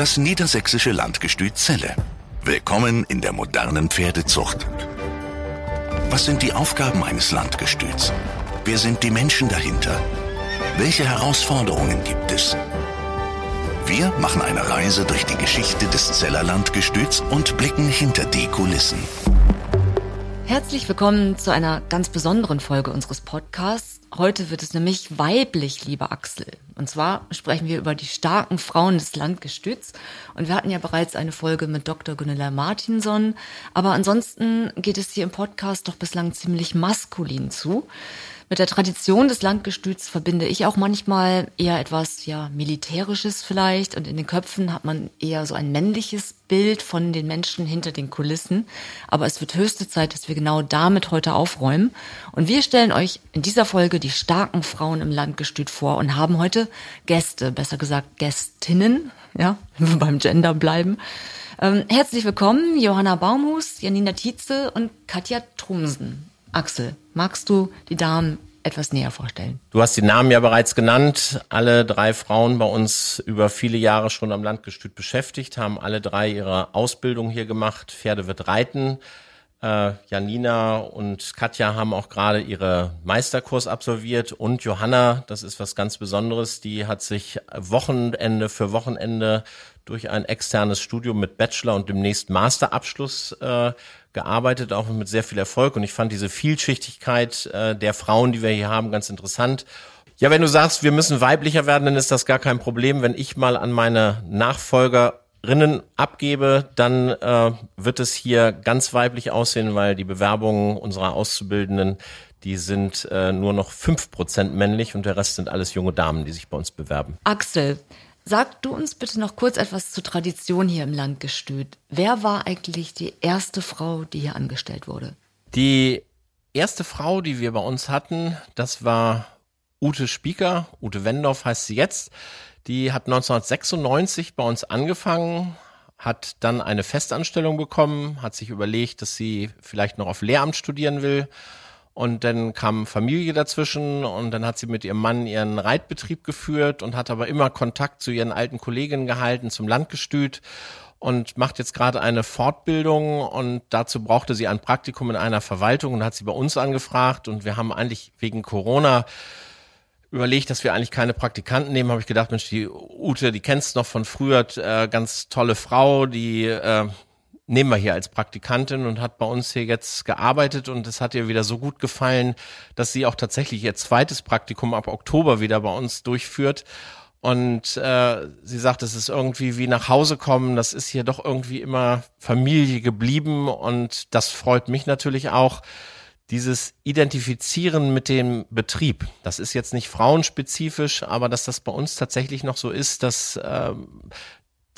Das niedersächsische Landgestüt Celle. Willkommen in der modernen Pferdezucht. Was sind die Aufgaben eines Landgestüts? Wer sind die Menschen dahinter? Welche Herausforderungen gibt es? Wir machen eine Reise durch die Geschichte des Zeller Landgestüts und blicken hinter die Kulissen. Herzlich willkommen zu einer ganz besonderen Folge unseres Podcasts. Heute wird es nämlich weiblich, lieber Axel. Und zwar sprechen wir über die starken Frauen des Landgestüts. Und wir hatten ja bereits eine Folge mit Dr. Gunilla Martinson. Aber ansonsten geht es hier im Podcast doch bislang ziemlich maskulin zu. Mit der Tradition des Landgestüts verbinde ich auch manchmal eher etwas, ja, militärisches vielleicht. Und in den Köpfen hat man eher so ein männliches Bild von den Menschen hinter den Kulissen. Aber es wird höchste Zeit, dass wir genau damit heute aufräumen. Und wir stellen euch in dieser Folge die starken Frauen im Landgestüt vor und haben heute Gäste, besser gesagt Gästinnen, ja, wenn wir beim Gender bleiben. Ähm, herzlich willkommen, Johanna Baumhus, Janina Tietze und Katja Trumsen. Axel, magst du die Damen etwas näher vorstellen? Du hast die Namen ja bereits genannt. Alle drei Frauen bei uns über viele Jahre schon am Landgestüt beschäftigt, haben alle drei ihre Ausbildung hier gemacht. Pferde wird reiten. Äh, Janina und Katja haben auch gerade ihre Meisterkurs absolviert und Johanna, das ist was ganz Besonderes, die hat sich Wochenende für Wochenende durch ein externes Studium mit Bachelor und demnächst Masterabschluss äh, gearbeitet, auch mit sehr viel Erfolg. Und ich fand diese Vielschichtigkeit äh, der Frauen, die wir hier haben, ganz interessant. Ja, wenn du sagst, wir müssen weiblicher werden, dann ist das gar kein Problem. Wenn ich mal an meine Nachfolgerinnen abgebe, dann äh, wird es hier ganz weiblich aussehen, weil die Bewerbungen unserer Auszubildenden, die sind äh, nur noch fünf Prozent männlich und der Rest sind alles junge Damen, die sich bei uns bewerben. Axel, Sag du uns bitte noch kurz etwas zur Tradition hier im Landgestüt. Wer war eigentlich die erste Frau, die hier angestellt wurde? Die erste Frau, die wir bei uns hatten, das war Ute Spieker. Ute Wendorf heißt sie jetzt. Die hat 1996 bei uns angefangen, hat dann eine Festanstellung bekommen, hat sich überlegt, dass sie vielleicht noch auf Lehramt studieren will und dann kam Familie dazwischen und dann hat sie mit ihrem Mann ihren Reitbetrieb geführt und hat aber immer Kontakt zu ihren alten Kolleginnen gehalten, zum Landgestüt und macht jetzt gerade eine Fortbildung. Und dazu brauchte sie ein Praktikum in einer Verwaltung und hat sie bei uns angefragt. Und wir haben eigentlich wegen Corona überlegt, dass wir eigentlich keine Praktikanten nehmen, habe ich gedacht, Mensch, die Ute, die kennst noch von früher, äh, ganz tolle Frau, die äh, nehmen wir hier als Praktikantin und hat bei uns hier jetzt gearbeitet und es hat ihr wieder so gut gefallen, dass sie auch tatsächlich ihr zweites Praktikum ab Oktober wieder bei uns durchführt. Und äh, sie sagt, es ist irgendwie wie nach Hause kommen, das ist hier doch irgendwie immer Familie geblieben und das freut mich natürlich auch. Dieses Identifizieren mit dem Betrieb, das ist jetzt nicht frauenspezifisch, aber dass das bei uns tatsächlich noch so ist, dass äh,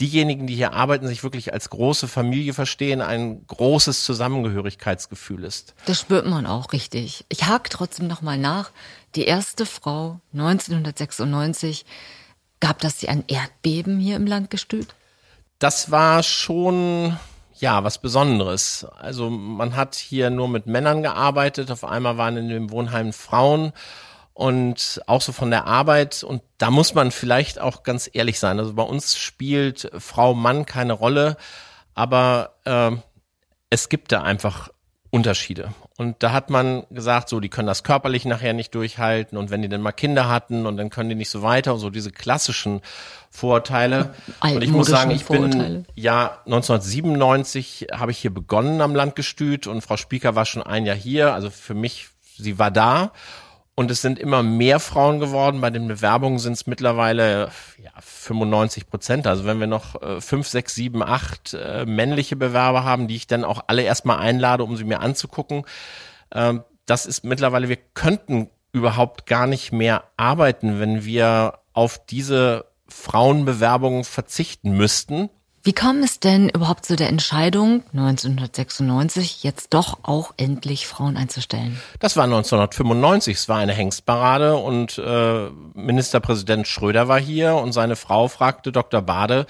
diejenigen, die hier arbeiten, sich wirklich als große Familie verstehen, ein großes Zusammengehörigkeitsgefühl ist. Das spürt man auch richtig. Ich hake trotzdem nochmal nach. Die erste Frau 1996, gab das sie ein Erdbeben hier im Landgestüt? Das war schon ja, was Besonderes. Also man hat hier nur mit Männern gearbeitet. Auf einmal waren in dem Wohnheim Frauen und auch so von der Arbeit. Und da muss man vielleicht auch ganz ehrlich sein. Also bei uns spielt Frau, Mann keine Rolle, aber äh, es gibt da einfach Unterschiede. Und da hat man gesagt, so, die können das körperlich nachher nicht durchhalten und wenn die dann mal Kinder hatten und dann können die nicht so weiter, so diese klassischen Vorurteile. Und ich muss sagen, ich bin ja 1997 habe ich hier begonnen am Landgestüt und Frau Spieker war schon ein Jahr hier. Also für mich, sie war da und es sind immer mehr Frauen geworden. Bei den Bewerbungen sind es mittlerweile ja, 95 Prozent. Also wenn wir noch äh, fünf, sechs, sieben, acht äh, männliche Bewerber haben, die ich dann auch alle erstmal einlade, um sie mir anzugucken. Ähm, das ist mittlerweile, wir könnten überhaupt gar nicht mehr arbeiten, wenn wir auf diese Frauenbewerbungen verzichten müssten. Wie kam es denn überhaupt zu der Entscheidung, 1996 jetzt doch auch endlich Frauen einzustellen? Das war 1995, es war eine Hengstparade und äh, Ministerpräsident Schröder war hier und seine Frau fragte Dr. Bade,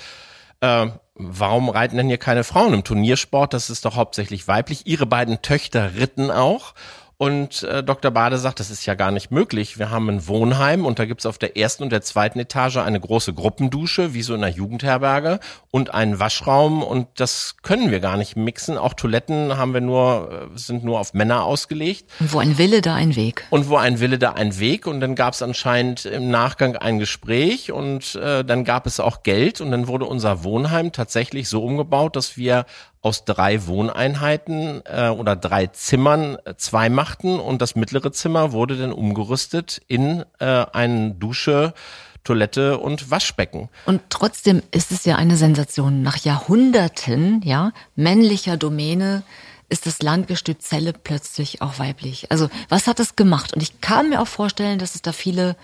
äh, warum reiten denn hier keine Frauen im Turniersport? Das ist doch hauptsächlich weiblich. Ihre beiden Töchter ritten auch. Und äh, Dr. Bade sagt, das ist ja gar nicht möglich. Wir haben ein Wohnheim und da gibt's auf der ersten und der zweiten Etage eine große Gruppendusche, wie so in einer Jugendherberge, und einen Waschraum und das können wir gar nicht mixen. Auch Toiletten haben wir nur, äh, sind nur auf Männer ausgelegt. Und wo ein Wille, da ein Weg. Und wo ein Wille, da ein Weg. Und dann gab's anscheinend im Nachgang ein Gespräch und äh, dann gab es auch Geld und dann wurde unser Wohnheim tatsächlich so umgebaut, dass wir aus drei Wohneinheiten äh, oder drei Zimmern äh, zwei machten und das mittlere Zimmer wurde dann umgerüstet in äh, eine Dusche, Toilette und Waschbecken. Und trotzdem ist es ja eine Sensation. Nach Jahrhunderten, ja, männlicher Domäne ist das Landgestüt Zelle plötzlich auch weiblich. Also was hat das gemacht? Und ich kann mir auch vorstellen, dass es da viele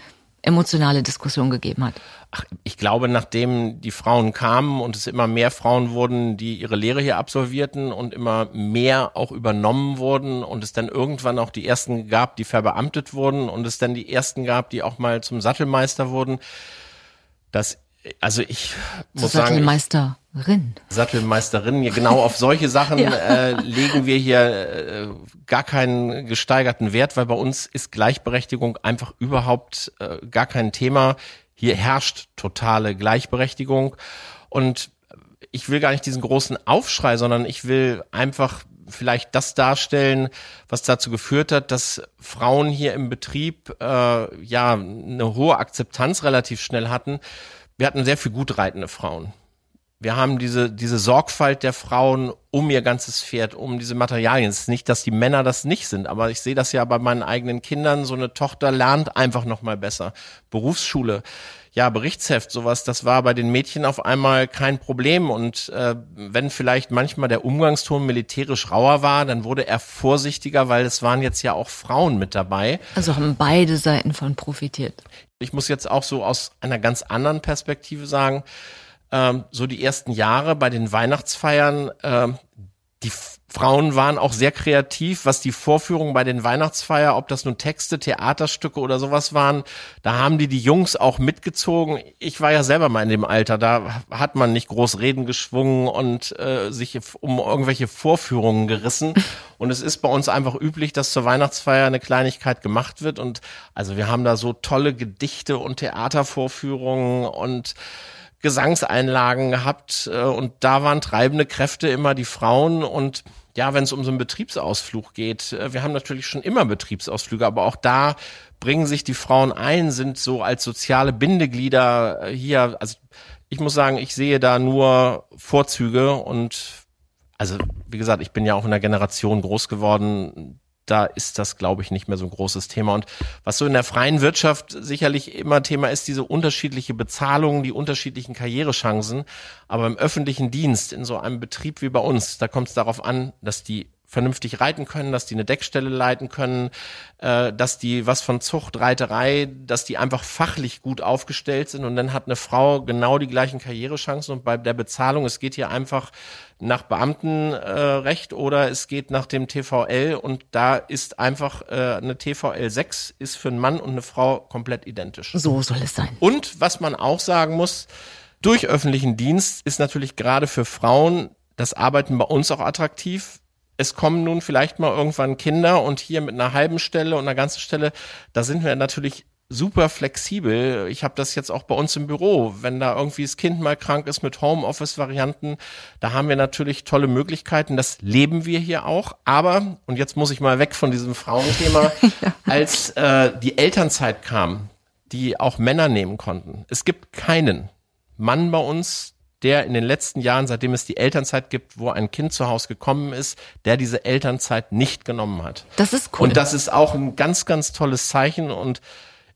emotionale Diskussion gegeben hat? Ach, ich glaube, nachdem die Frauen kamen und es immer mehr Frauen wurden, die ihre Lehre hier absolvierten und immer mehr auch übernommen wurden und es dann irgendwann auch die ersten gab, die verbeamtet wurden und es dann die ersten gab, die auch mal zum Sattelmeister wurden, dass also ich muss sagen, Sattelmeisterin. Sattelmeisterin, genau auf solche Sachen ja. äh, legen wir hier äh, gar keinen gesteigerten Wert, weil bei uns ist Gleichberechtigung einfach überhaupt äh, gar kein Thema. Hier herrscht totale Gleichberechtigung und ich will gar nicht diesen großen Aufschrei, sondern ich will einfach vielleicht das darstellen, was dazu geführt hat, dass Frauen hier im Betrieb äh, ja eine hohe Akzeptanz relativ schnell hatten wir hatten sehr viel gut reitende Frauen. Wir haben diese, diese Sorgfalt der Frauen um ihr ganzes Pferd, um diese Materialien. Es ist nicht, dass die Männer das nicht sind, aber ich sehe das ja bei meinen eigenen Kindern. So eine Tochter lernt einfach noch mal besser. Berufsschule, ja, Berichtsheft, sowas, das war bei den Mädchen auf einmal kein Problem. Und äh, wenn vielleicht manchmal der Umgangston militärisch rauer war, dann wurde er vorsichtiger, weil es waren jetzt ja auch Frauen mit dabei. Also haben beide Seiten von profitiert. Ich muss jetzt auch so aus einer ganz anderen Perspektive sagen, ähm, so die ersten Jahre bei den Weihnachtsfeiern, ähm, die Frauen waren auch sehr kreativ, was die Vorführungen bei den Weihnachtsfeier, ob das nun Texte, Theaterstücke oder sowas waren, da haben die die Jungs auch mitgezogen. Ich war ja selber mal in dem Alter, da hat man nicht groß Reden geschwungen und äh, sich um irgendwelche Vorführungen gerissen. Und es ist bei uns einfach üblich, dass zur Weihnachtsfeier eine Kleinigkeit gemacht wird. Und also wir haben da so tolle Gedichte und Theatervorführungen und Gesangseinlagen gehabt äh, und da waren treibende Kräfte immer die Frauen. Und ja, wenn es um so einen Betriebsausflug geht, äh, wir haben natürlich schon immer Betriebsausflüge, aber auch da bringen sich die Frauen ein, sind so als soziale Bindeglieder äh, hier, also ich muss sagen, ich sehe da nur Vorzüge und also wie gesagt, ich bin ja auch in der Generation groß geworden, da ist das, glaube ich, nicht mehr so ein großes Thema. Und was so in der freien Wirtschaft sicherlich immer Thema ist, diese unterschiedliche Bezahlung, die unterschiedlichen Karrierechancen. Aber im öffentlichen Dienst, in so einem Betrieb wie bei uns, da kommt es darauf an, dass die vernünftig reiten können, dass die eine Deckstelle leiten können, äh, dass die was von Zucht, Reiterei, dass die einfach fachlich gut aufgestellt sind und dann hat eine Frau genau die gleichen Karrierechancen und bei der Bezahlung, es geht hier einfach nach Beamtenrecht äh, oder es geht nach dem TVL und da ist einfach äh, eine TVL 6 ist für einen Mann und eine Frau komplett identisch. So soll es sein. Und was man auch sagen muss, durch öffentlichen Dienst ist natürlich gerade für Frauen das Arbeiten bei uns auch attraktiv, es kommen nun vielleicht mal irgendwann Kinder und hier mit einer halben Stelle und einer ganzen Stelle, da sind wir natürlich super flexibel. Ich habe das jetzt auch bei uns im Büro. Wenn da irgendwie das Kind mal krank ist mit Homeoffice-Varianten, da haben wir natürlich tolle Möglichkeiten. Das leben wir hier auch. Aber, und jetzt muss ich mal weg von diesem Frauenthema, ja. als äh, die Elternzeit kam, die auch Männer nehmen konnten. Es gibt keinen Mann bei uns, der in den letzten Jahren, seitdem es die Elternzeit gibt, wo ein Kind zu Hause gekommen ist, der diese Elternzeit nicht genommen hat. Das ist cool. Und das ist auch ein ganz, ganz tolles Zeichen und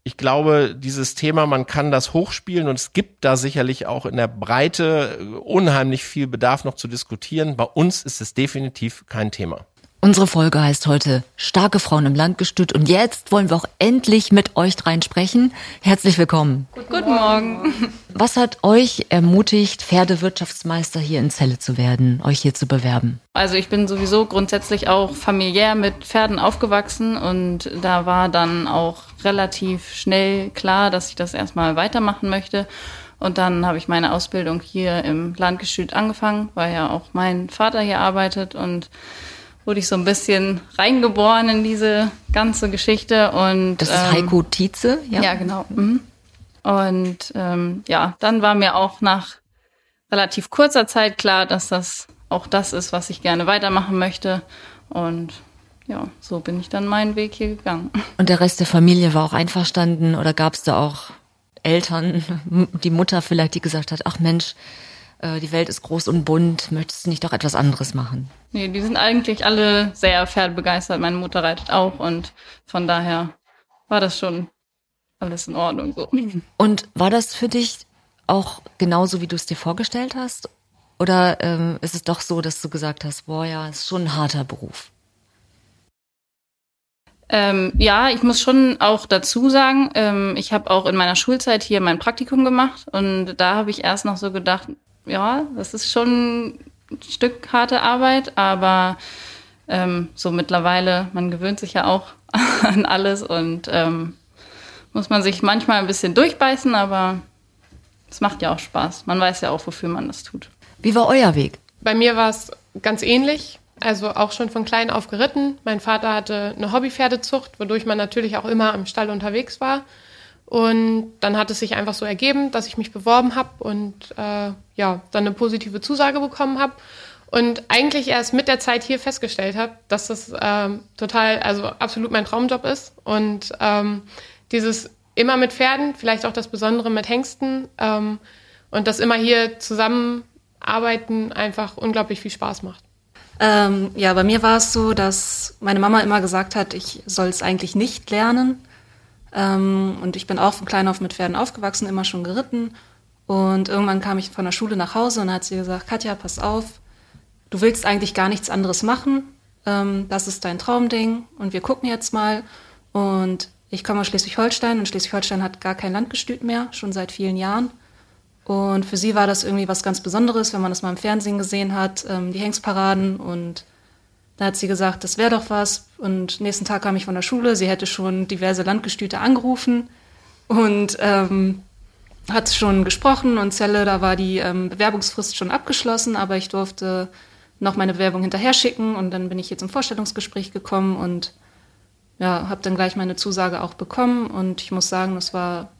ich glaube, dieses Thema, man kann das hochspielen und es gibt da sicherlich auch in der Breite unheimlich viel Bedarf noch zu diskutieren. Bei uns ist es definitiv kein Thema. Unsere Folge heißt heute Starke Frauen im Landgestüt und jetzt wollen wir auch endlich mit euch dreien sprechen. Herzlich willkommen. Guten, Guten Morgen. Was hat euch ermutigt, Pferdewirtschaftsmeister hier in Celle zu werden, euch hier zu bewerben? Also ich bin sowieso grundsätzlich auch familiär mit Pferden aufgewachsen und da war dann auch relativ schnell klar, dass ich das erstmal weitermachen möchte. Und dann habe ich meine Ausbildung hier im Landgestüt angefangen, weil ja auch mein Vater hier arbeitet und wurde ich so ein bisschen reingeboren in diese ganze Geschichte und das ist ähm, Heiko Tietze, ja. Ja, genau. Mhm. Und ähm, ja, dann war mir auch nach relativ kurzer Zeit klar, dass das auch das ist, was ich gerne weitermachen möchte. Und ja, so bin ich dann meinen Weg hier gegangen. Und der Rest der Familie war auch einverstanden oder gab es da auch Eltern, die Mutter vielleicht, die gesagt hat, ach Mensch, äh, die Welt ist groß und bunt, möchtest du nicht doch etwas anderes machen? Nee, die sind eigentlich alle sehr pferdebegeistert. Meine Mutter reitet auch und von daher war das schon alles in Ordnung so. Und war das für dich auch genauso, wie du es dir vorgestellt hast? Oder ähm, ist es doch so, dass du gesagt hast, boah ja, ist schon ein harter Beruf? Ähm, ja, ich muss schon auch dazu sagen, ähm, ich habe auch in meiner Schulzeit hier mein Praktikum gemacht und da habe ich erst noch so gedacht, ja, das ist schon ein Stück harte Arbeit, aber ähm, so mittlerweile, man gewöhnt sich ja auch an alles und ähm, muss man sich manchmal ein bisschen durchbeißen, aber es macht ja auch Spaß. Man weiß ja auch, wofür man das tut. Wie war euer Weg? Bei mir war es ganz ähnlich. Also auch schon von klein auf geritten. Mein Vater hatte eine Hobbypferdezucht, wodurch man natürlich auch immer im Stall unterwegs war. Und dann hat es sich einfach so ergeben, dass ich mich beworben habe und äh, ja, dann eine positive Zusage bekommen habe. Und eigentlich erst mit der Zeit hier festgestellt habe, dass das ähm, total, also absolut mein Traumjob ist. Und ähm, dieses immer mit Pferden, vielleicht auch das Besondere mit Hengsten ähm, und das immer hier zusammenarbeiten einfach unglaublich viel Spaß macht. Ähm, ja, bei mir war es so, dass meine Mama immer gesagt hat, ich soll es eigentlich nicht lernen. Ähm, und ich bin auch von klein auf mit Pferden aufgewachsen, immer schon geritten. Und irgendwann kam ich von der Schule nach Hause und hat sie gesagt, Katja, pass auf, du willst eigentlich gar nichts anderes machen. Ähm, das ist dein Traumding und wir gucken jetzt mal. Und ich komme aus Schleswig-Holstein und Schleswig-Holstein hat gar kein Landgestüt mehr, schon seit vielen Jahren. Und für sie war das irgendwie was ganz Besonderes, wenn man das mal im Fernsehen gesehen hat, ähm, die Hengstparaden. Und da hat sie gesagt, das wäre doch was. Und nächsten Tag kam ich von der Schule, sie hätte schon diverse Landgestüte angerufen und ähm, hat schon gesprochen. Und Zelle, da war die ähm, Bewerbungsfrist schon abgeschlossen, aber ich durfte noch meine Bewerbung hinterher schicken. Und dann bin ich jetzt im Vorstellungsgespräch gekommen und ja, habe dann gleich meine Zusage auch bekommen und ich muss sagen, das war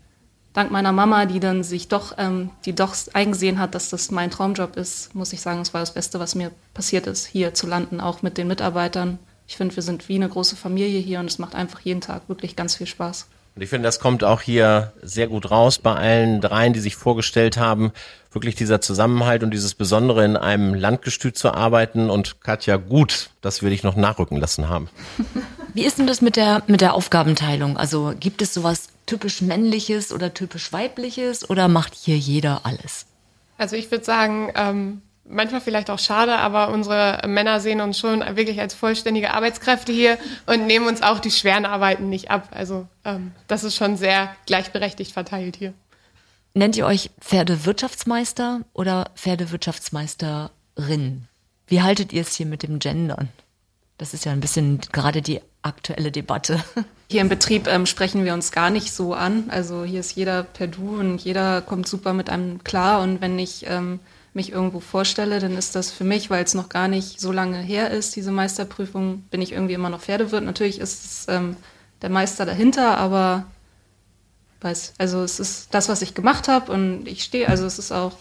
dank meiner Mama, die dann sich doch, ähm, die doch eingesehen hat, dass das mein Traumjob ist, muss ich sagen, es war das Beste, was mir passiert ist, hier zu landen, auch mit den Mitarbeitern. Ich finde, wir sind wie eine große Familie hier und es macht einfach jeden Tag wirklich ganz viel Spaß. Und ich finde, das kommt auch hier sehr gut raus bei allen dreien, die sich vorgestellt haben. Wirklich dieser Zusammenhalt und dieses Besondere in einem Landgestüt zu arbeiten. Und Katja, gut, dass wir dich noch nachrücken lassen haben. Wie ist denn das mit der, mit der Aufgabenteilung? Also gibt es sowas typisch männliches oder typisch weibliches oder macht hier jeder alles? Also ich würde sagen, ähm, manchmal vielleicht auch schade, aber unsere Männer sehen uns schon wirklich als vollständige Arbeitskräfte hier und nehmen uns auch die schweren Arbeiten nicht ab. Also ähm, das ist schon sehr gleichberechtigt verteilt hier. Nennt ihr euch Pferdewirtschaftsmeister oder Pferdewirtschaftsmeisterin? Wie haltet ihr es hier mit dem Gendern? Das ist ja ein bisschen gerade die aktuelle Debatte. Hier im Betrieb ähm, sprechen wir uns gar nicht so an. Also hier ist jeder per Du und jeder kommt super mit einem klar. Und wenn ich ähm, mich irgendwo vorstelle, dann ist das für mich, weil es noch gar nicht so lange her ist, diese Meisterprüfung, bin ich irgendwie immer noch Pferdewirt. Natürlich ist es ähm, der Meister dahinter, aber weiß, also es ist das, was ich gemacht habe und ich stehe, also es ist auch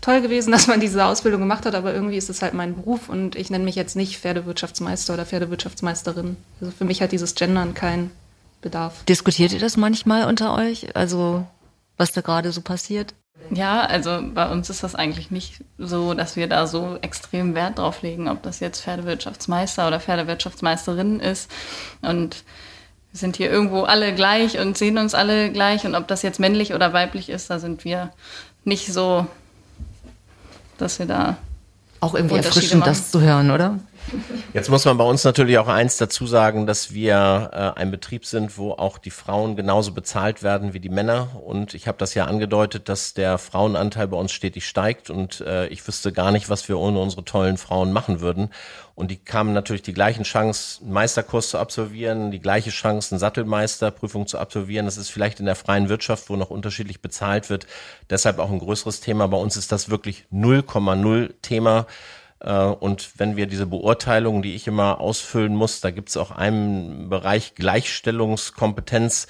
toll gewesen, dass man diese Ausbildung gemacht hat, aber irgendwie ist es halt mein Beruf und ich nenne mich jetzt nicht Pferdewirtschaftsmeister oder Pferdewirtschaftsmeisterin. Also für mich hat dieses Gendern keinen Bedarf. Diskutiert ihr das manchmal unter euch? Also was da gerade so passiert? Ja, also bei uns ist das eigentlich nicht so, dass wir da so extrem Wert drauf legen, ob das jetzt Pferdewirtschaftsmeister oder Pferdewirtschaftsmeisterin ist. Und wir sind hier irgendwo alle gleich und sehen uns alle gleich. Und ob das jetzt männlich oder weiblich ist, da sind wir nicht so, dass wir da. Auch irgendwie erfrischend, das zu hören, oder? Jetzt muss man bei uns natürlich auch eins dazu sagen, dass wir äh, ein Betrieb sind, wo auch die Frauen genauso bezahlt werden wie die Männer. Und ich habe das ja angedeutet, dass der Frauenanteil bei uns stetig steigt. Und äh, ich wüsste gar nicht, was wir ohne unsere tollen Frauen machen würden. Und die kamen natürlich die gleichen Chance, einen Meisterkurs zu absolvieren, die gleiche Chance, eine Sattelmeisterprüfung zu absolvieren. Das ist vielleicht in der freien Wirtschaft, wo noch unterschiedlich bezahlt wird, deshalb auch ein größeres Thema. Bei uns ist das wirklich 0,0 Thema und wenn wir diese Beurteilungen, die ich immer ausfüllen muss, da gibt es auch einen Bereich Gleichstellungskompetenz,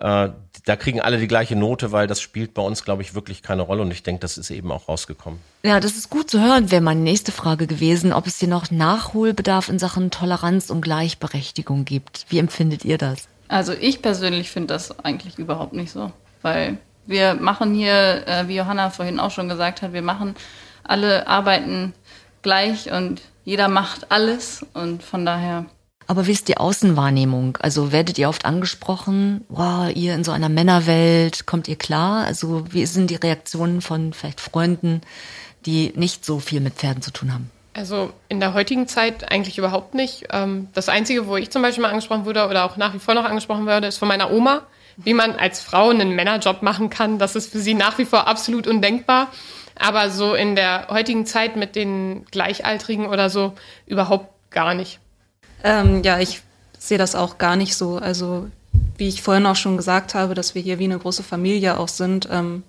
äh, da kriegen alle die gleiche Note, weil das spielt bei uns, glaube ich, wirklich keine Rolle. Und ich denke, das ist eben auch rausgekommen. Ja, das ist gut zu hören, wäre meine nächste Frage gewesen, ob es hier noch Nachholbedarf in Sachen Toleranz und Gleichberechtigung gibt. Wie empfindet ihr das? Also ich persönlich finde das eigentlich überhaupt nicht so, weil wir machen hier, äh, wie Johanna vorhin auch schon gesagt hat, wir machen alle Arbeiten gleich und jeder macht alles und von daher aber wie ist die Außenwahrnehmung? Also werdet ihr oft angesprochen, wow, ihr in so einer Männerwelt, kommt ihr klar? Also wie sind die Reaktionen von vielleicht Freunden, die nicht so viel mit Pferden zu tun haben? Also in der heutigen Zeit eigentlich überhaupt nicht. Ähm, das Einzige, wo ich zum Beispiel mal angesprochen wurde oder auch nach wie vor noch angesprochen werde, ist von meiner Oma, wie man als Frau einen Männerjob machen kann. Das ist für sie nach wie vor absolut undenkbar. Aber so in der heutigen Zeit mit den Gleichaltrigen oder so überhaupt gar nicht. Ähm, ja, ich sehe das auch gar nicht so. Also wie ich vorhin auch schon gesagt habe, dass wir hier wie eine große Familie auch sind. Ähm,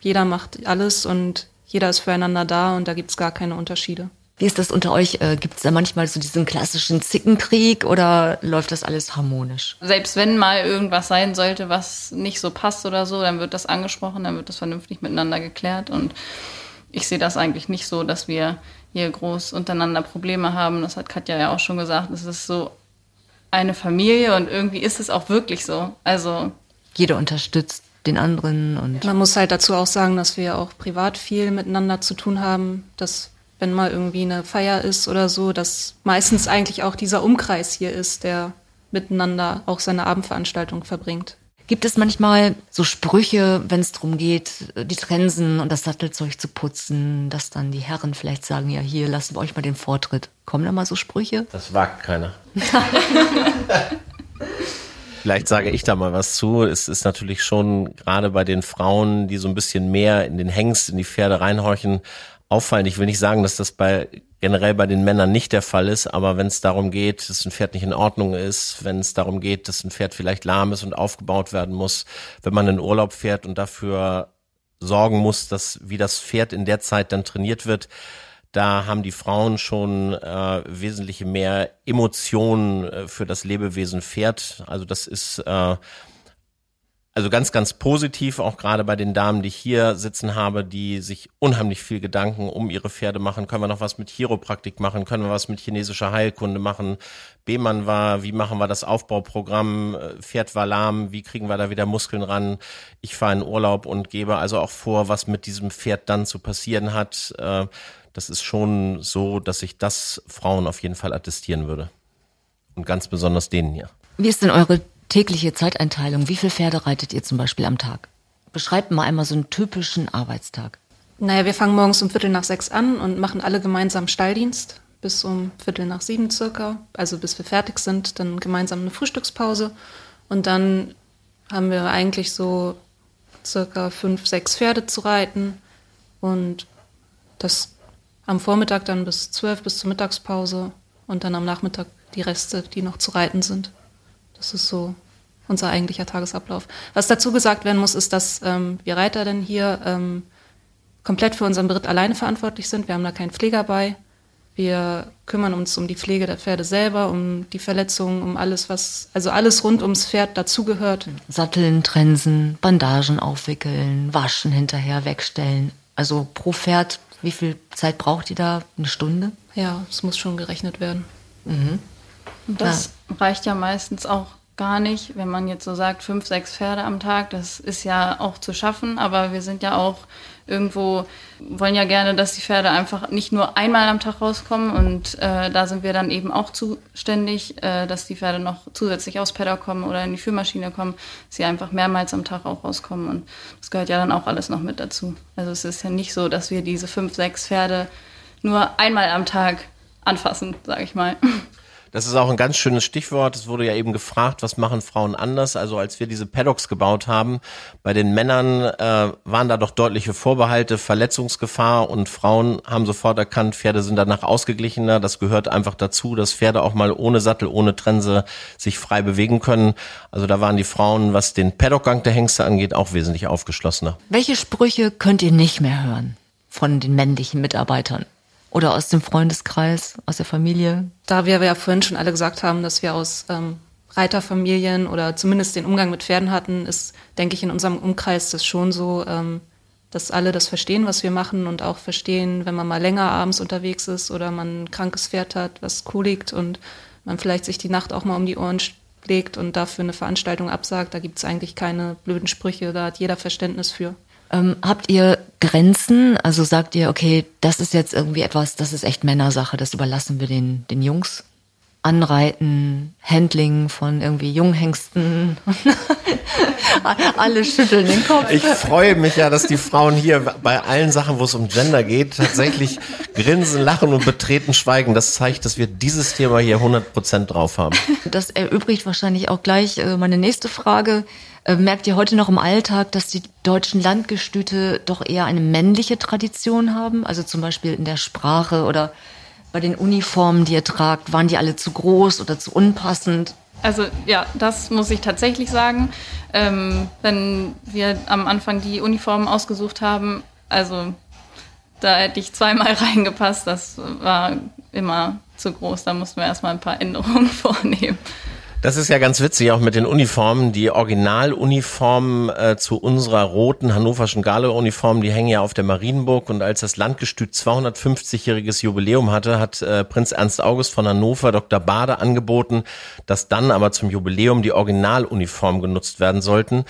jeder macht alles und jeder ist füreinander da und da gibt es gar keine Unterschiede. Wie ist das unter euch? Äh, gibt es da manchmal so diesen klassischen Zickenkrieg oder läuft das alles harmonisch? Selbst wenn mal irgendwas sein sollte, was nicht so passt oder so, dann wird das angesprochen, dann wird das vernünftig miteinander geklärt und ich sehe das eigentlich nicht so, dass wir hier groß untereinander Probleme haben. Das hat Katja ja auch schon gesagt. Es ist so eine Familie und irgendwie ist es auch wirklich so. Also jeder unterstützt den anderen und man muss halt dazu auch sagen, dass wir auch privat viel miteinander zu tun haben, dass wenn mal irgendwie eine Feier ist oder so, dass meistens eigentlich auch dieser Umkreis hier ist, der miteinander auch seine Abendveranstaltung verbringt. Gibt es manchmal so Sprüche, wenn es darum geht, die Trensen und das Sattelzeug zu putzen, dass dann die Herren vielleicht sagen, ja, hier lassen wir euch mal den Vortritt. Kommen da mal so Sprüche? Das wagt keiner. Vielleicht sage ich da mal was zu. Es ist natürlich schon gerade bei den Frauen, die so ein bisschen mehr in den Hengst, in die Pferde reinhorchen, auffallend. Ich will nicht sagen, dass das bei generell bei den Männern nicht der Fall ist, aber wenn es darum geht, dass ein Pferd nicht in Ordnung ist, wenn es darum geht, dass ein Pferd vielleicht lahm ist und aufgebaut werden muss, wenn man in Urlaub fährt und dafür sorgen muss, dass wie das Pferd in der Zeit dann trainiert wird, da haben die Frauen schon äh, wesentlich mehr Emotionen äh, für das Lebewesen Pferd. Also das ist äh, also ganz, ganz positiv, auch gerade bei den Damen, die ich hier sitzen habe, die sich unheimlich viel Gedanken um ihre Pferde machen. Können wir noch was mit Chiropraktik machen? Können wir was mit chinesischer Heilkunde machen? B-Mann war, wie machen wir das Aufbauprogramm? Pferd war lahm, wie kriegen wir da wieder Muskeln ran? Ich fahre in Urlaub und gebe also auch vor, was mit diesem Pferd dann zu passieren hat. Äh, das ist schon so, dass ich das Frauen auf jeden Fall attestieren würde. Und ganz besonders denen hier. Wie ist denn eure tägliche Zeiteinteilung. Wie viele Pferde reitet ihr zum Beispiel am Tag? Beschreibt mal einmal so einen typischen Arbeitstag. Naja, wir fangen morgens um Viertel nach sechs an und machen alle gemeinsam Stalldienst bis um Viertel nach sieben circa, also bis wir fertig sind, dann gemeinsam eine Frühstückspause und dann haben wir eigentlich so circa fünf, sechs Pferde zu reiten und das am Vormittag dann bis zwölf bis zur Mittagspause und dann am Nachmittag die Reste, die noch zu reiten sind. Das ist so unser eigentlicher Tagesablauf. Was dazu gesagt werden muss, ist, dass ähm, wir Reiter denn hier ähm, komplett für unseren Beritt alleine verantwortlich sind. Wir haben da keinen Pfleger bei. Wir kümmern uns um die Pflege der Pferde selber, um die Verletzungen, um alles, was, also alles rund ums Pferd dazugehört. Satteln, Trensen, Bandagen aufwickeln, waschen hinterher, wegstellen. Also pro Pferd, wie viel Zeit braucht ihr da? Eine Stunde? Ja, es muss schon gerechnet werden. Mhm. Das ja. Reicht ja meistens auch gar nicht, wenn man jetzt so sagt, fünf, sechs Pferde am Tag, das ist ja auch zu schaffen, aber wir sind ja auch irgendwo, wollen ja gerne, dass die Pferde einfach nicht nur einmal am Tag rauskommen und äh, da sind wir dann eben auch zuständig, äh, dass die Pferde noch zusätzlich aus Paddock kommen oder in die Führmaschine kommen, dass sie einfach mehrmals am Tag auch rauskommen und das gehört ja dann auch alles noch mit dazu. Also es ist ja nicht so, dass wir diese fünf, sechs Pferde nur einmal am Tag anfassen, sage ich mal. Das ist auch ein ganz schönes Stichwort. Es wurde ja eben gefragt, was machen Frauen anders? Also als wir diese Paddocks gebaut haben, bei den Männern äh, waren da doch deutliche Vorbehalte, Verletzungsgefahr und Frauen haben sofort erkannt, Pferde sind danach ausgeglichener. Das gehört einfach dazu, dass Pferde auch mal ohne Sattel, ohne Trense sich frei bewegen können. Also da waren die Frauen, was den Paddockgang der Hengste angeht, auch wesentlich aufgeschlossener. Welche Sprüche könnt ihr nicht mehr hören von den männlichen Mitarbeitern? Oder aus dem Freundeskreis, aus der Familie? Da wir ja vorhin schon alle gesagt haben, dass wir aus ähm, Reiterfamilien oder zumindest den Umgang mit Pferden hatten, ist, denke ich, in unserem Umkreis das schon so, ähm, dass alle das verstehen, was wir machen und auch verstehen, wenn man mal länger abends unterwegs ist oder man ein krankes Pferd hat, was liegt und man vielleicht sich die Nacht auch mal um die Ohren legt und dafür eine Veranstaltung absagt. Da gibt es eigentlich keine blöden Sprüche, da hat jeder Verständnis für. Ähm, habt ihr Grenzen? Also sagt ihr, okay, das ist jetzt irgendwie etwas, das ist echt Männersache, das überlassen wir den, den Jungs? Anreiten, Handling von irgendwie Junghengsten. Alle schütteln den Kopf. Ich freue mich ja, dass die Frauen hier bei allen Sachen, wo es um Gender geht, tatsächlich grinsen, lachen und betreten schweigen. Das zeigt, dass wir dieses Thema hier 100 Prozent drauf haben. Das erübrigt wahrscheinlich auch gleich äh, meine nächste Frage. Äh, merkt ihr heute noch im Alltag, dass die deutschen Landgestüte doch eher eine männliche Tradition haben? Also zum Beispiel in der Sprache oder bei den Uniformen, die ihr tragt, waren die alle zu groß oder zu unpassend? Also ja, das muss ich tatsächlich sagen. Ähm, wenn wir am Anfang die Uniformen ausgesucht haben, also da hätte ich zweimal reingepasst, das war immer zu groß, da mussten wir erstmal ein paar Änderungen vornehmen. Das ist ja ganz witzig, auch mit den Uniformen. Die Originaluniformen äh, zu unserer roten hannoverschen Gale-Uniform, die hängen ja auf der Marienburg. Und als das Landgestüt 250-jähriges Jubiläum hatte, hat äh, Prinz Ernst August von Hannover Dr. Bade angeboten, dass dann aber zum Jubiläum die Originaluniform genutzt werden sollten.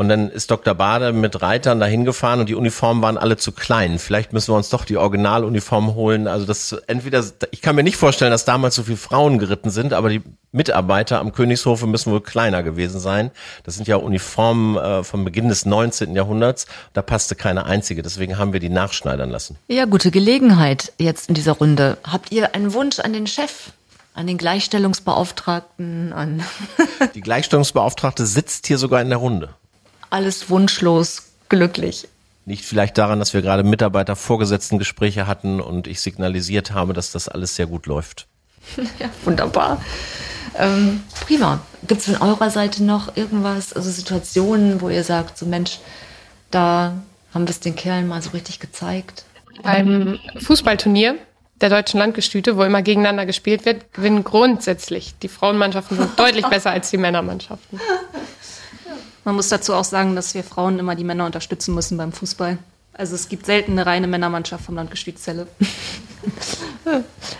Und dann ist Dr. Bade mit Reitern dahin gefahren und die Uniformen waren alle zu klein. Vielleicht müssen wir uns doch die Originaluniform holen. Also das entweder, ich kann mir nicht vorstellen, dass damals so viele Frauen geritten sind, aber die Mitarbeiter am Königshofe müssen wohl kleiner gewesen sein. Das sind ja Uniformen äh, vom Beginn des 19. Jahrhunderts. Da passte keine einzige. Deswegen haben wir die nachschneidern lassen. Ja, gute Gelegenheit jetzt in dieser Runde. Habt ihr einen Wunsch an den Chef? An den Gleichstellungsbeauftragten, an. die Gleichstellungsbeauftragte sitzt hier sogar in der Runde alles wunschlos glücklich. Liegt vielleicht daran, dass wir gerade Mitarbeiter-Vorgesetzten-Gespräche hatten und ich signalisiert habe, dass das alles sehr gut läuft. Ja, wunderbar. Ähm, prima. Gibt es von eurer Seite noch irgendwas, also Situationen, wo ihr sagt, so Mensch, da haben wir es den Kerlen mal so richtig gezeigt? Beim Fußballturnier der deutschen Landgestüte, wo immer gegeneinander gespielt wird, gewinnen grundsätzlich. Die Frauenmannschaften sind deutlich besser als die Männermannschaften. Man muss dazu auch sagen, dass wir Frauen immer die Männer unterstützen müssen beim Fußball. Also es gibt selten eine reine Männermannschaft vom Landgestüt Celle.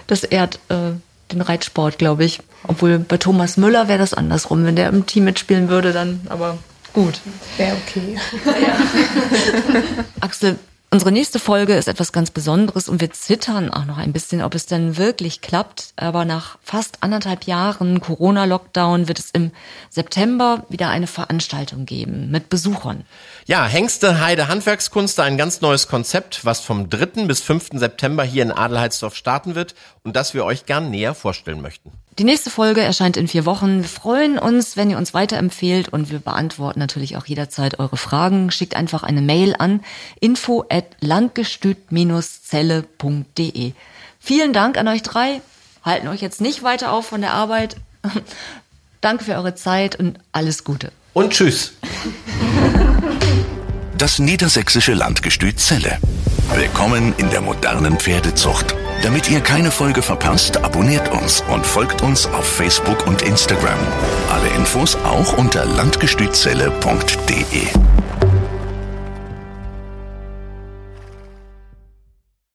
Das ehrt äh, den Reitsport, glaube ich. Obwohl bei Thomas Müller wäre das andersrum. Wenn der im Team mitspielen würde, dann aber gut. Wäre okay. Ja. Axel, Unsere nächste Folge ist etwas ganz Besonderes und wir zittern auch noch ein bisschen, ob es denn wirklich klappt. Aber nach fast anderthalb Jahren Corona-Lockdown wird es im September wieder eine Veranstaltung geben mit Besuchern. Ja, Hengste Heide Handwerkskunst, ein ganz neues Konzept, was vom 3. bis 5. September hier in Adelheidsdorf starten wird und das wir euch gern näher vorstellen möchten. Die nächste Folge erscheint in vier Wochen. Wir freuen uns, wenn ihr uns weiterempfehlt und wir beantworten natürlich auch jederzeit eure Fragen. Schickt einfach eine Mail an info at landgestüt-zelle.de. Vielen Dank an euch drei. Halten euch jetzt nicht weiter auf von der Arbeit. Danke für eure Zeit und alles Gute. Und tschüss. Das niedersächsische Landgestüt Zelle. Willkommen in der modernen Pferdezucht. Damit ihr keine Folge verpasst, abonniert uns und folgt uns auf Facebook und Instagram. Alle Infos auch unter landgestützelle.de.